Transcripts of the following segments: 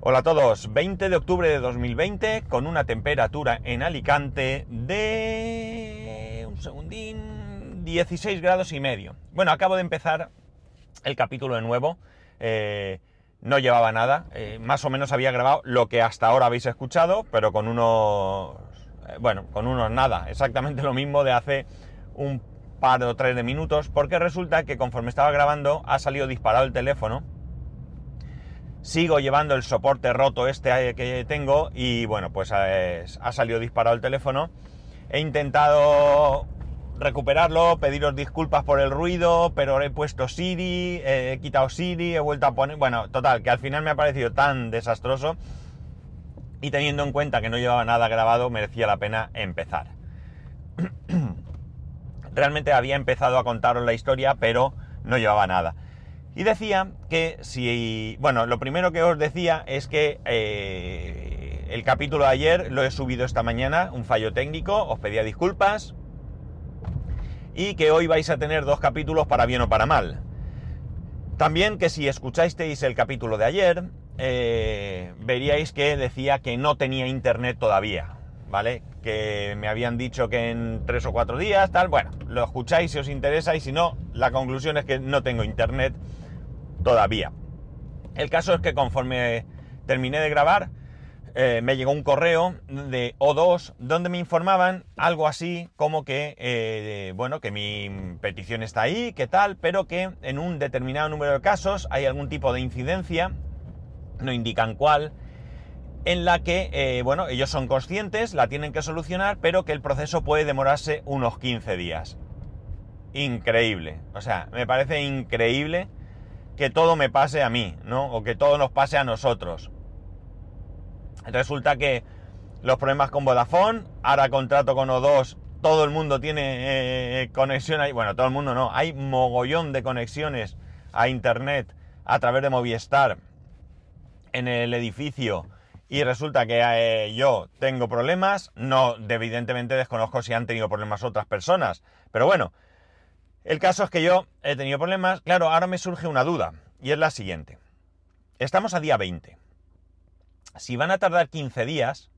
Hola a todos, 20 de octubre de 2020 con una temperatura en Alicante de... un segundín... 16 grados y medio. Bueno, acabo de empezar el capítulo de nuevo. eh, no llevaba nada, eh, más o menos había grabado lo que hasta ahora habéis escuchado, pero con unos... eh, bueno, con unos nada, exactamente lo mismo de hace un par o tres de minutos, porque resulta que conforme estaba grabando ha salido disparado el teléfono sigo llevando el soporte roto este que tengo y bueno, pues eh, ha salido disparado el teléfono. He intentado recuperarlo, pediros disculpas por el ruido, pero he puesto Siri, eh, he quitado Siri, he vuelto a poner... Bueno, total, que al final me ha parecido tan desastroso y teniendo en cuenta que no llevaba nada grabado, merecía la pena empezar. Realmente había empezado a contaros la historia, pero no llevaba nada. Y decía que si... Bueno, lo primero que os decía es que eh, el capítulo de ayer lo he subido esta mañana, un fallo técnico, os pedía disculpas. Y que hoy vais a tener dos capítulos para bien o para mal. También que si escuchasteis el capítulo de ayer, eh, veríais que decía que no tenía internet todavía, ¿vale? Que me habían dicho que en tres o cuatro días, tal. Bueno, lo escucháis si os interesa y si no, la conclusión es que no tengo internet todavía. El caso es que conforme terminé de grabar, eh, me llegó un correo de O2 donde me informaban algo así como que, eh, bueno, que mi petición está ahí, que tal, pero que en un determinado número de casos hay algún tipo de incidencia, no indican cuál, en la que, eh, bueno, ellos son conscientes, la tienen que solucionar, pero que el proceso puede demorarse unos 15 días. Increíble. O sea, me parece increíble que todo me pase a mí, ¿no? O que todo nos pase a nosotros. Resulta que los problemas con Vodafone, ahora contrato con O2, todo el mundo tiene eh, conexión ahí. Bueno, todo el mundo no, hay mogollón de conexiones a internet a través de Movistar en el edificio y resulta que eh, yo tengo problemas, no, evidentemente desconozco si han tenido problemas otras personas, pero bueno, el caso es que yo he tenido problemas, claro, ahora me surge una duda y es la siguiente. Estamos a día 20. Si van a tardar 15 días,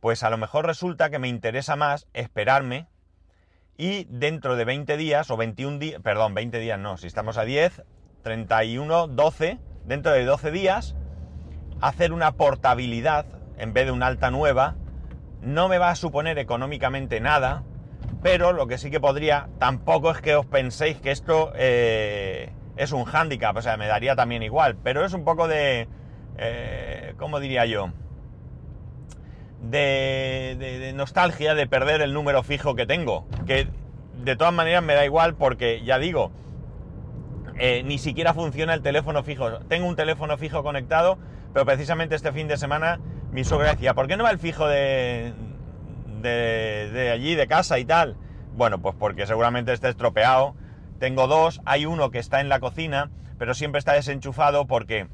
pues a lo mejor resulta que me interesa más esperarme y dentro de 20 días o 21 días, perdón, 20 días no, si estamos a 10, 31, 12, dentro de 12 días, hacer una portabilidad en vez de una alta nueva, no me va a suponer económicamente nada, pero lo que sí que podría, tampoco es que os penséis que esto eh, es un hándicap, o sea, me daría también igual, pero es un poco de, eh, ¿cómo diría yo? De, de, nostalgia de perder el número fijo que tengo, que de todas maneras me da igual porque, ya digo, eh, ni siquiera funciona el teléfono fijo. Tengo un teléfono fijo conectado, pero precisamente este fin de semana mi suegra decía, ¿por qué no va el fijo de, de, allí, de casa y tal? Bueno, pues porque seguramente está estropeado. Tengo dos, hay uno que está en la cocina, pero siempre está desenchufado porque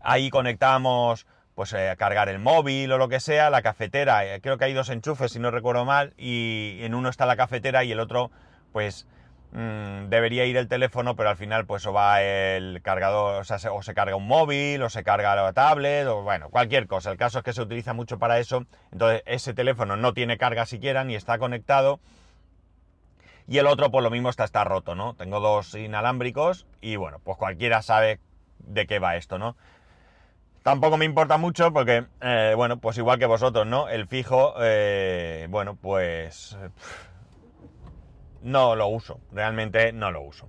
ahí conectamos pues eh, a cargar el móvil o lo que sea, la cafetera, eh, creo que hay dos enchufes si no recuerdo mal, y en uno está la cafetera y el otro pues mmm, debería ir el teléfono, pero al final pues o va el cargador, o sea, se, o se carga un móvil, o se carga la tablet, o bueno, cualquier cosa. El caso es que se utiliza mucho para eso, entonces ese teléfono no tiene carga siquiera, ni está conectado, y el otro por lo mismo está, está roto, ¿no? Tengo dos inalámbricos y bueno, pues cualquiera sabe de qué va esto, ¿no? Tampoco me importa mucho porque, eh, bueno, pues igual que vosotros, ¿no? El fijo, eh, bueno, pues no lo uso, realmente no lo uso.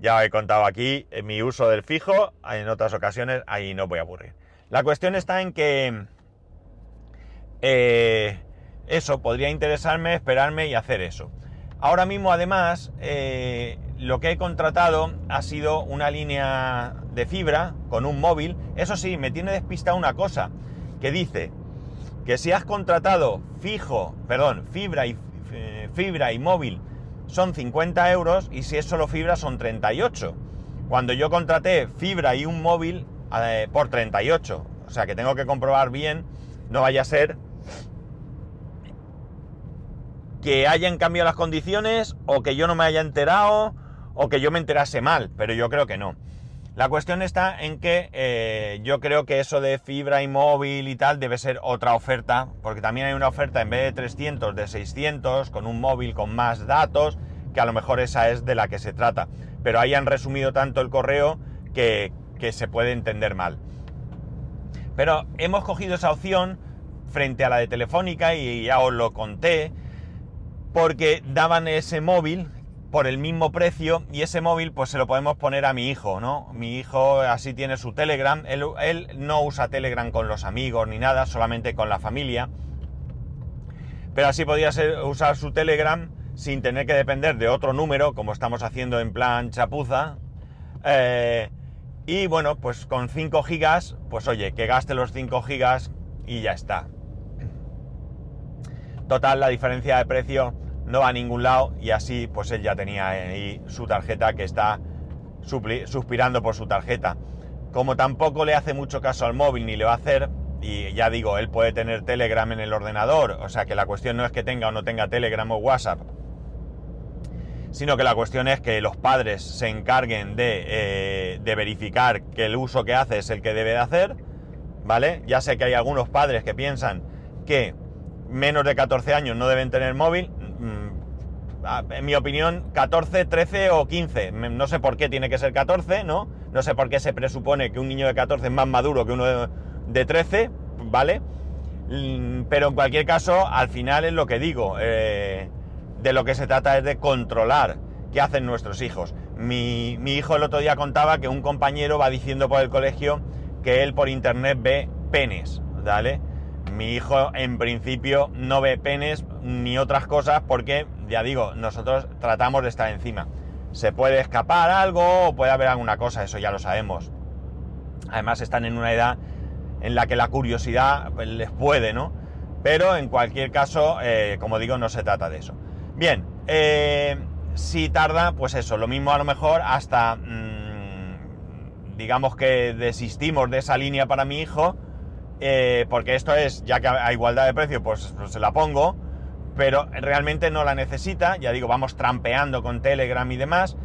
Ya he contado aquí mi uso del fijo, en otras ocasiones ahí no voy a aburrir. La cuestión está en que eh, eso, podría interesarme, esperarme y hacer eso. Ahora mismo además eh, lo que he contratado ha sido una línea de fibra con un móvil. Eso sí, me tiene despistado una cosa, que dice que si has contratado fijo, perdón, fibra y, eh, fibra y móvil son 50 euros y si es solo fibra son 38. Cuando yo contraté fibra y un móvil eh, por 38. O sea que tengo que comprobar bien, no vaya a ser que hayan cambiado las condiciones o que yo no me haya enterado o que yo me enterase mal, pero yo creo que no. La cuestión está en que eh, yo creo que eso de fibra y móvil y tal debe ser otra oferta, porque también hay una oferta en vez de 300, de 600, con un móvil con más datos, que a lo mejor esa es de la que se trata. Pero ahí han resumido tanto el correo que, que se puede entender mal. Pero hemos cogido esa opción frente a la de Telefónica y ya os lo conté, porque daban ese móvil por el mismo precio y ese móvil pues se lo podemos poner a mi hijo, ¿no? Mi hijo así tiene su Telegram, él, no usa Telegram con los amigos ni nada, solamente con la familia, pero así podría ser, usar su Telegram sin tener que depender de otro número, como estamos haciendo en plan chapuza, eh, y bueno, pues con 5 gigas, pues oye, que gaste los 5 gigas y ya está. Total, la diferencia de precio no va a ningún lado y así pues él ya tenía ahí su tarjeta que está suspirando por su tarjeta. Como tampoco le hace mucho caso al móvil ni le va a hacer, y ya digo, él puede tener Telegram en el ordenador, o sea que la cuestión no es que tenga o no tenga Telegram o WhatsApp, sino que la cuestión es que los padres se encarguen de, eh, de verificar que el uso que hace es el que debe de hacer, ¿vale? Ya sé que hay algunos padres que piensan que menos de 14 años no deben tener móvil, en mi opinión, 14, 13 o 15. No sé por qué tiene que ser 14, ¿no? No sé por qué se presupone que un niño de 14 es más maduro que uno de 13, ¿vale? Mm, pero en cualquier caso, al final es lo que digo. Eh, de lo que se trata es de controlar qué hacen nuestros hijos. Mi, mi hijo el otro día contaba que un compañero va diciendo por el colegio que él por internet ve penes, ¿vale? Mi hijo en principio no ve penes ni otras cosas porque, ya digo, nosotros tratamos de estar encima. Se puede escapar algo o puede haber alguna cosa, eso ya lo sabemos. Además están en una edad en la que la curiosidad les puede, ¿no? Pero en cualquier caso, eh, como digo, no se trata de eso. Bien, eh, si tarda, pues eso, lo mismo a lo mejor hasta, mm, digamos que desistimos de esa línea para mi hijo, eh, porque esto es, ya que a igualdad de precio, pues, pues, se la pongo, pero realmente no la necesita, ya digo, vamos trampeando con Telegram y demás,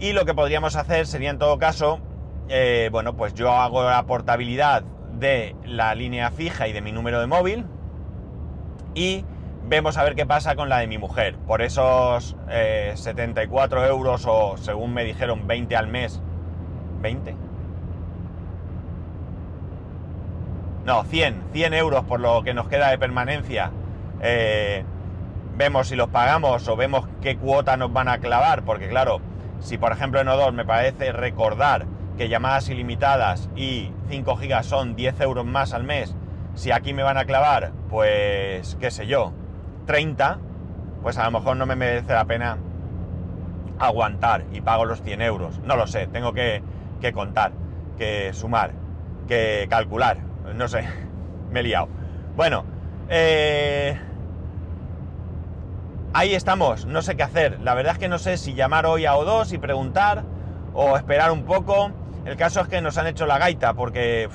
y lo que podríamos hacer sería en todo caso, eh, bueno, pues yo hago la portabilidad de la línea fija y de mi número de móvil, y vemos a ver qué pasa con la de mi mujer, por esos 74 eh, euros o según me dijeron 20 al mes, 20, No, 100, 100 euros por lo que nos queda de permanencia. Eh, vemos si los pagamos o vemos qué cuota nos van a clavar, porque claro, si por ejemplo en O2 me parece recordar que llamadas ilimitadas y 5 gigas son 10 euros más al mes, si aquí me van a clavar, pues qué sé yo, 30, pues a lo mejor no me merece la pena aguantar y pago los 100 euros. No lo sé, tengo que, que contar, que sumar, que calcular no sé, me he liado. Bueno, eh, ahí estamos, no sé qué hacer. La verdad es que no sé si llamar hoy a O2 y preguntar o esperar un poco. El caso es que nos han hecho la gaita porque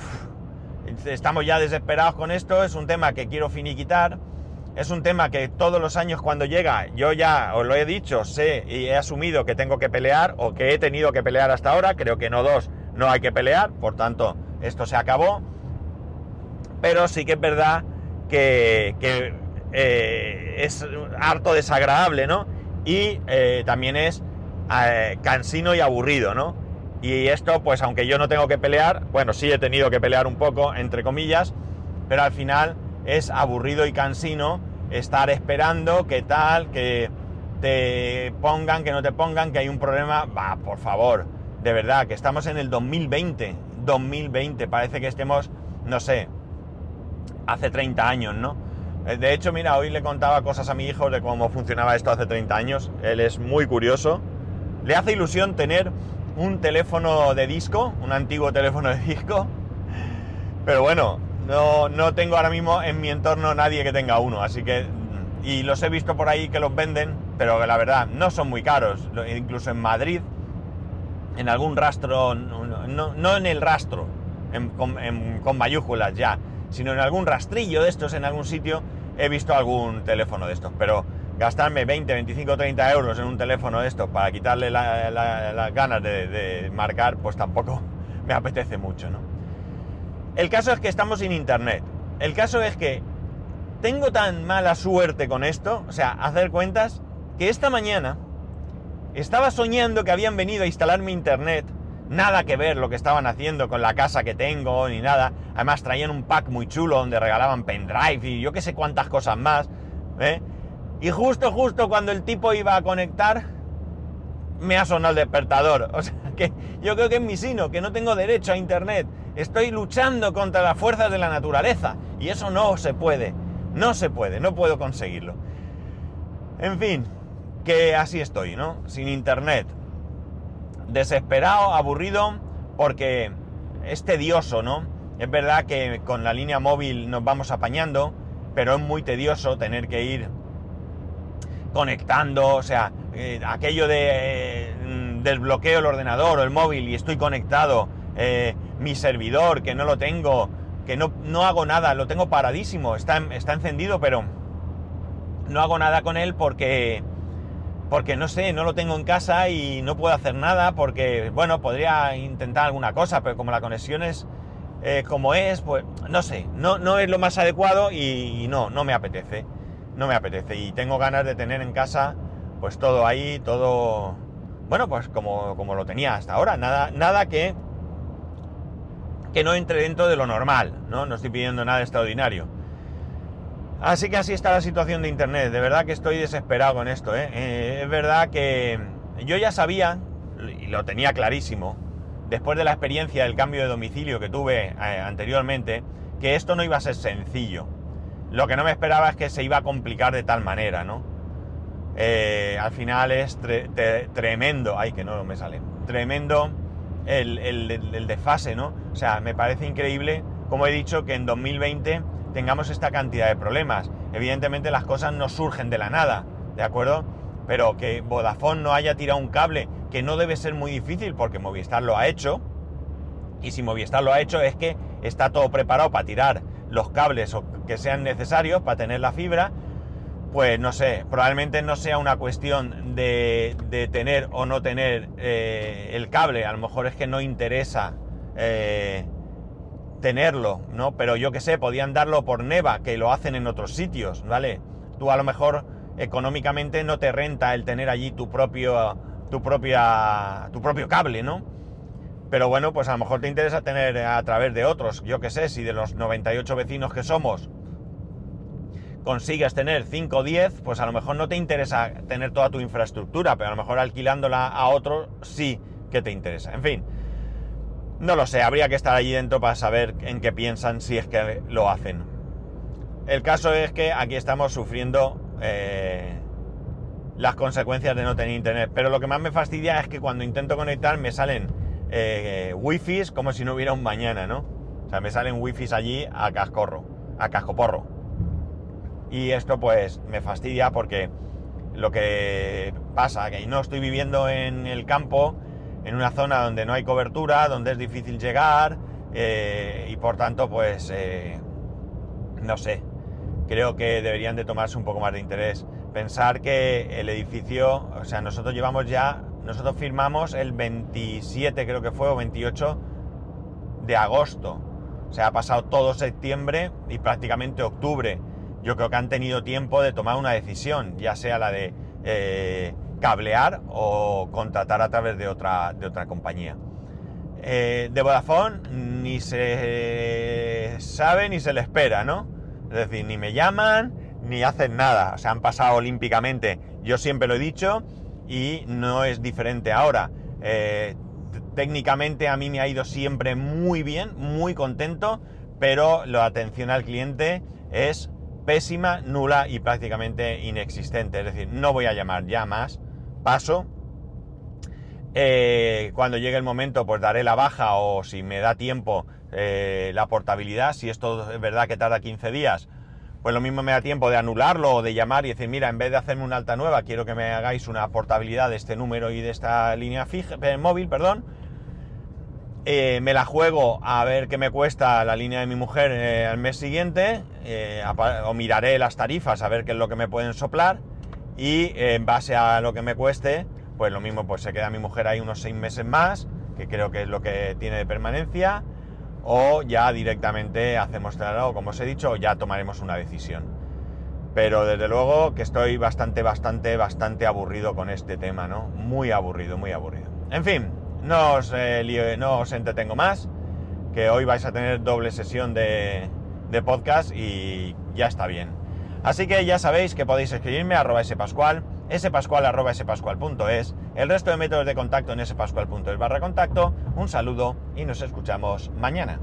estamos ya desesperados con esto. Es un tema que quiero finiquitar. Es un tema que todos los años cuando llega, yo ya os lo he dicho, sé y he asumido que tengo que pelear o que he tenido que pelear hasta ahora. Creo que no dos, no hay que pelear. Por tanto, esto se acabó pero sí que es verdad que, eh, es harto desagradable, ¿no? Y eh, también es eh, cansino y aburrido, ¿no? Y esto, pues aunque yo no tengo que pelear, bueno, sí he tenido que pelear un poco, entre comillas, pero al final es aburrido y cansino estar esperando que tal, que te pongan, que no te pongan, que hay un problema, va, por favor, de verdad, que estamos en el 2020, 2020, parece que estemos, no sé, hace 30 años, ¿no? Eh, de hecho, mira, hoy le contaba cosas a mi hijo de cómo funcionaba esto hace 30 años. Él es muy curioso. Le hace ilusión tener un teléfono de disco, un antiguo teléfono de disco. Pero bueno, no, no tengo ahora mismo en mi entorno nadie que tenga uno, así que... Y los he visto por ahí que los venden, pero la verdad no son muy caros. Incluso en Madrid, en algún rastro, no, en el rastro, con mayúsculas ya, sino en algún rastrillo de estos, en algún sitio, he visto algún teléfono de estos. Pero gastarme 20, 25, 30 euros en un teléfono de estos para quitarle las ganas de, de, marcar, pues tampoco me apetece mucho, ¿no? El caso es que estamos sin internet. El caso es que tengo tan mala suerte con esto, o sea, hacer cuentas, que esta mañana estaba soñando que habían venido a instalarme internet. Nada que ver lo que estaban haciendo con la casa que tengo, ni nada. Además traían un pack muy chulo donde regalaban pendrive y yo que sé cuántas cosas más. ¿eh? Y justo, justo cuando el tipo iba a conectar, me ha sonado el despertador. O sea, que yo creo que es mi sino, que no tengo derecho a internet. Estoy luchando contra las fuerzas de la naturaleza. Y eso no se puede. No se puede, no puedo conseguirlo. En fin, que así estoy, ¿no? Sin internet. Desesperado, aburrido, porque es tedioso, ¿no? Es verdad que con la línea móvil nos vamos apañando, pero es muy tedioso tener que ir conectando, o sea, eh, aquello de eh, desbloqueo el ordenador o el móvil y estoy conectado, eh, mi servidor que no lo tengo, que no, no, hago nada, lo tengo paradísimo, está, está encendido, pero no hago nada con él porque porque no sé, no lo tengo en casa y no puedo hacer nada porque, bueno, podría intentar alguna cosa, pero como la conexión es eh, como es, pues no sé, no, no es lo más adecuado y, no, no me apetece, no me apetece y tengo ganas de tener en casa pues todo ahí, todo, bueno, pues como, como lo tenía hasta ahora, nada, nada que, que no entre dentro de lo normal, ¿no? No estoy pidiendo nada extraordinario. Así que así está la situación de Internet. De verdad que estoy desesperado con esto. ¿eh? Eh, es verdad que yo ya sabía, y lo tenía clarísimo, después de la experiencia del cambio de domicilio que tuve eh, anteriormente, que esto no iba a ser sencillo. Lo que no me esperaba es que se iba a complicar de tal manera, ¿no? al final es tremendo, ay que no me sale, tremendo el, el desfase, ¿no? O sea, me parece increíble, como he dicho, que en 2020 tengamos esta cantidad de problemas. Evidentemente las cosas no surgen de la nada, ¿de acuerdo? Pero que Vodafone no haya tirado un cable, que no debe ser muy difícil porque Movistar lo ha hecho, y si Movistar lo ha hecho es que está todo preparado para tirar los cables que sean necesarios para tener la fibra, pues no sé, probablemente no sea una cuestión de, tener o no tener eh, el cable, a lo mejor es que no interesa eh, tenerlo, ¿no? Pero yo que sé, podían darlo por Neva, que lo hacen en otros sitios, ¿vale? Tú a lo mejor económicamente no te renta el tener allí tu propio, tu propia, tu propio cable, ¿no? Pero bueno, pues a lo mejor te interesa tener a través de otros, yo que sé, si de los 98 vecinos que somos consigues tener 5 o 10, pues a lo mejor no te interesa tener toda tu infraestructura, pero a lo mejor alquilándola a otro sí que te interesa. En fin, no lo sé, habría que estar allí dentro para saber en qué piensan si es que lo hacen. El caso es que aquí estamos sufriendo eh, las consecuencias de no tener internet. Pero lo que más me fastidia es que cuando intento conectar me salen eh, wifis como si no hubiera un mañana, ¿no? O sea, me salen wifis allí a cascorro, a cascoporro. Y esto pues me fastidia porque lo que pasa, que no estoy viviendo en el campo, en una zona donde no hay cobertura, donde es difícil llegar eh, y por tanto, pues, eh, no sé, creo que deberían de tomarse un poco más de interés. Pensar que el edificio, o sea, nosotros llevamos ya, nosotros firmamos el 27 creo que fue, o 28 de agosto. O sea, ha pasado todo septiembre y prácticamente octubre. Yo creo que han tenido tiempo de tomar una decisión, ya sea la de... Eh, cablear o contratar a través de otra, de otra compañía. Eh, de Vodafone ni se sabe ni se le espera, ¿no? Es decir, ni me llaman ni hacen nada. O sea, han pasado olímpicamente. Yo siempre lo he dicho y no es diferente ahora. Eh, técnicamente a mí me ha ido siempre muy bien, muy contento, pero la atención al cliente es pésima, nula y prácticamente inexistente. Es decir, no voy a llamar ya más paso. Eh, cuando llegue el momento, pues daré la baja o si me da tiempo eh, la portabilidad. Si esto es verdad que tarda 15 días, pues lo mismo me da tiempo de anularlo o de llamar y decir, mira, en vez de hacerme una alta nueva, quiero que me hagáis una portabilidad de este número y de esta línea fija, eh, móvil, perdón. me la juego a ver qué me cuesta la línea de mi mujer al mes siguiente, o miraré las tarifas a ver qué es lo que me pueden soplar y en base a lo que me cueste, pues lo mismo, pues se queda mi mujer ahí unos seis meses más, que creo que es lo que tiene de permanencia, o ya directamente hacemos traslado, como os he dicho, o ya tomaremos una decisión. Pero desde luego que estoy bastante, bastante, bastante aburrido con este tema, ¿no? Muy aburrido, muy aburrido. En fin, no os, eh, no os entretengo más, que hoy vais a tener doble sesión de, de podcast y ya está bien. Así que ya sabéis que podéis escribirme a arroba spascual, spascual arroba spascual.es, el resto de métodos de contacto en spascual.es barra contacto. Un saludo y nos escuchamos mañana.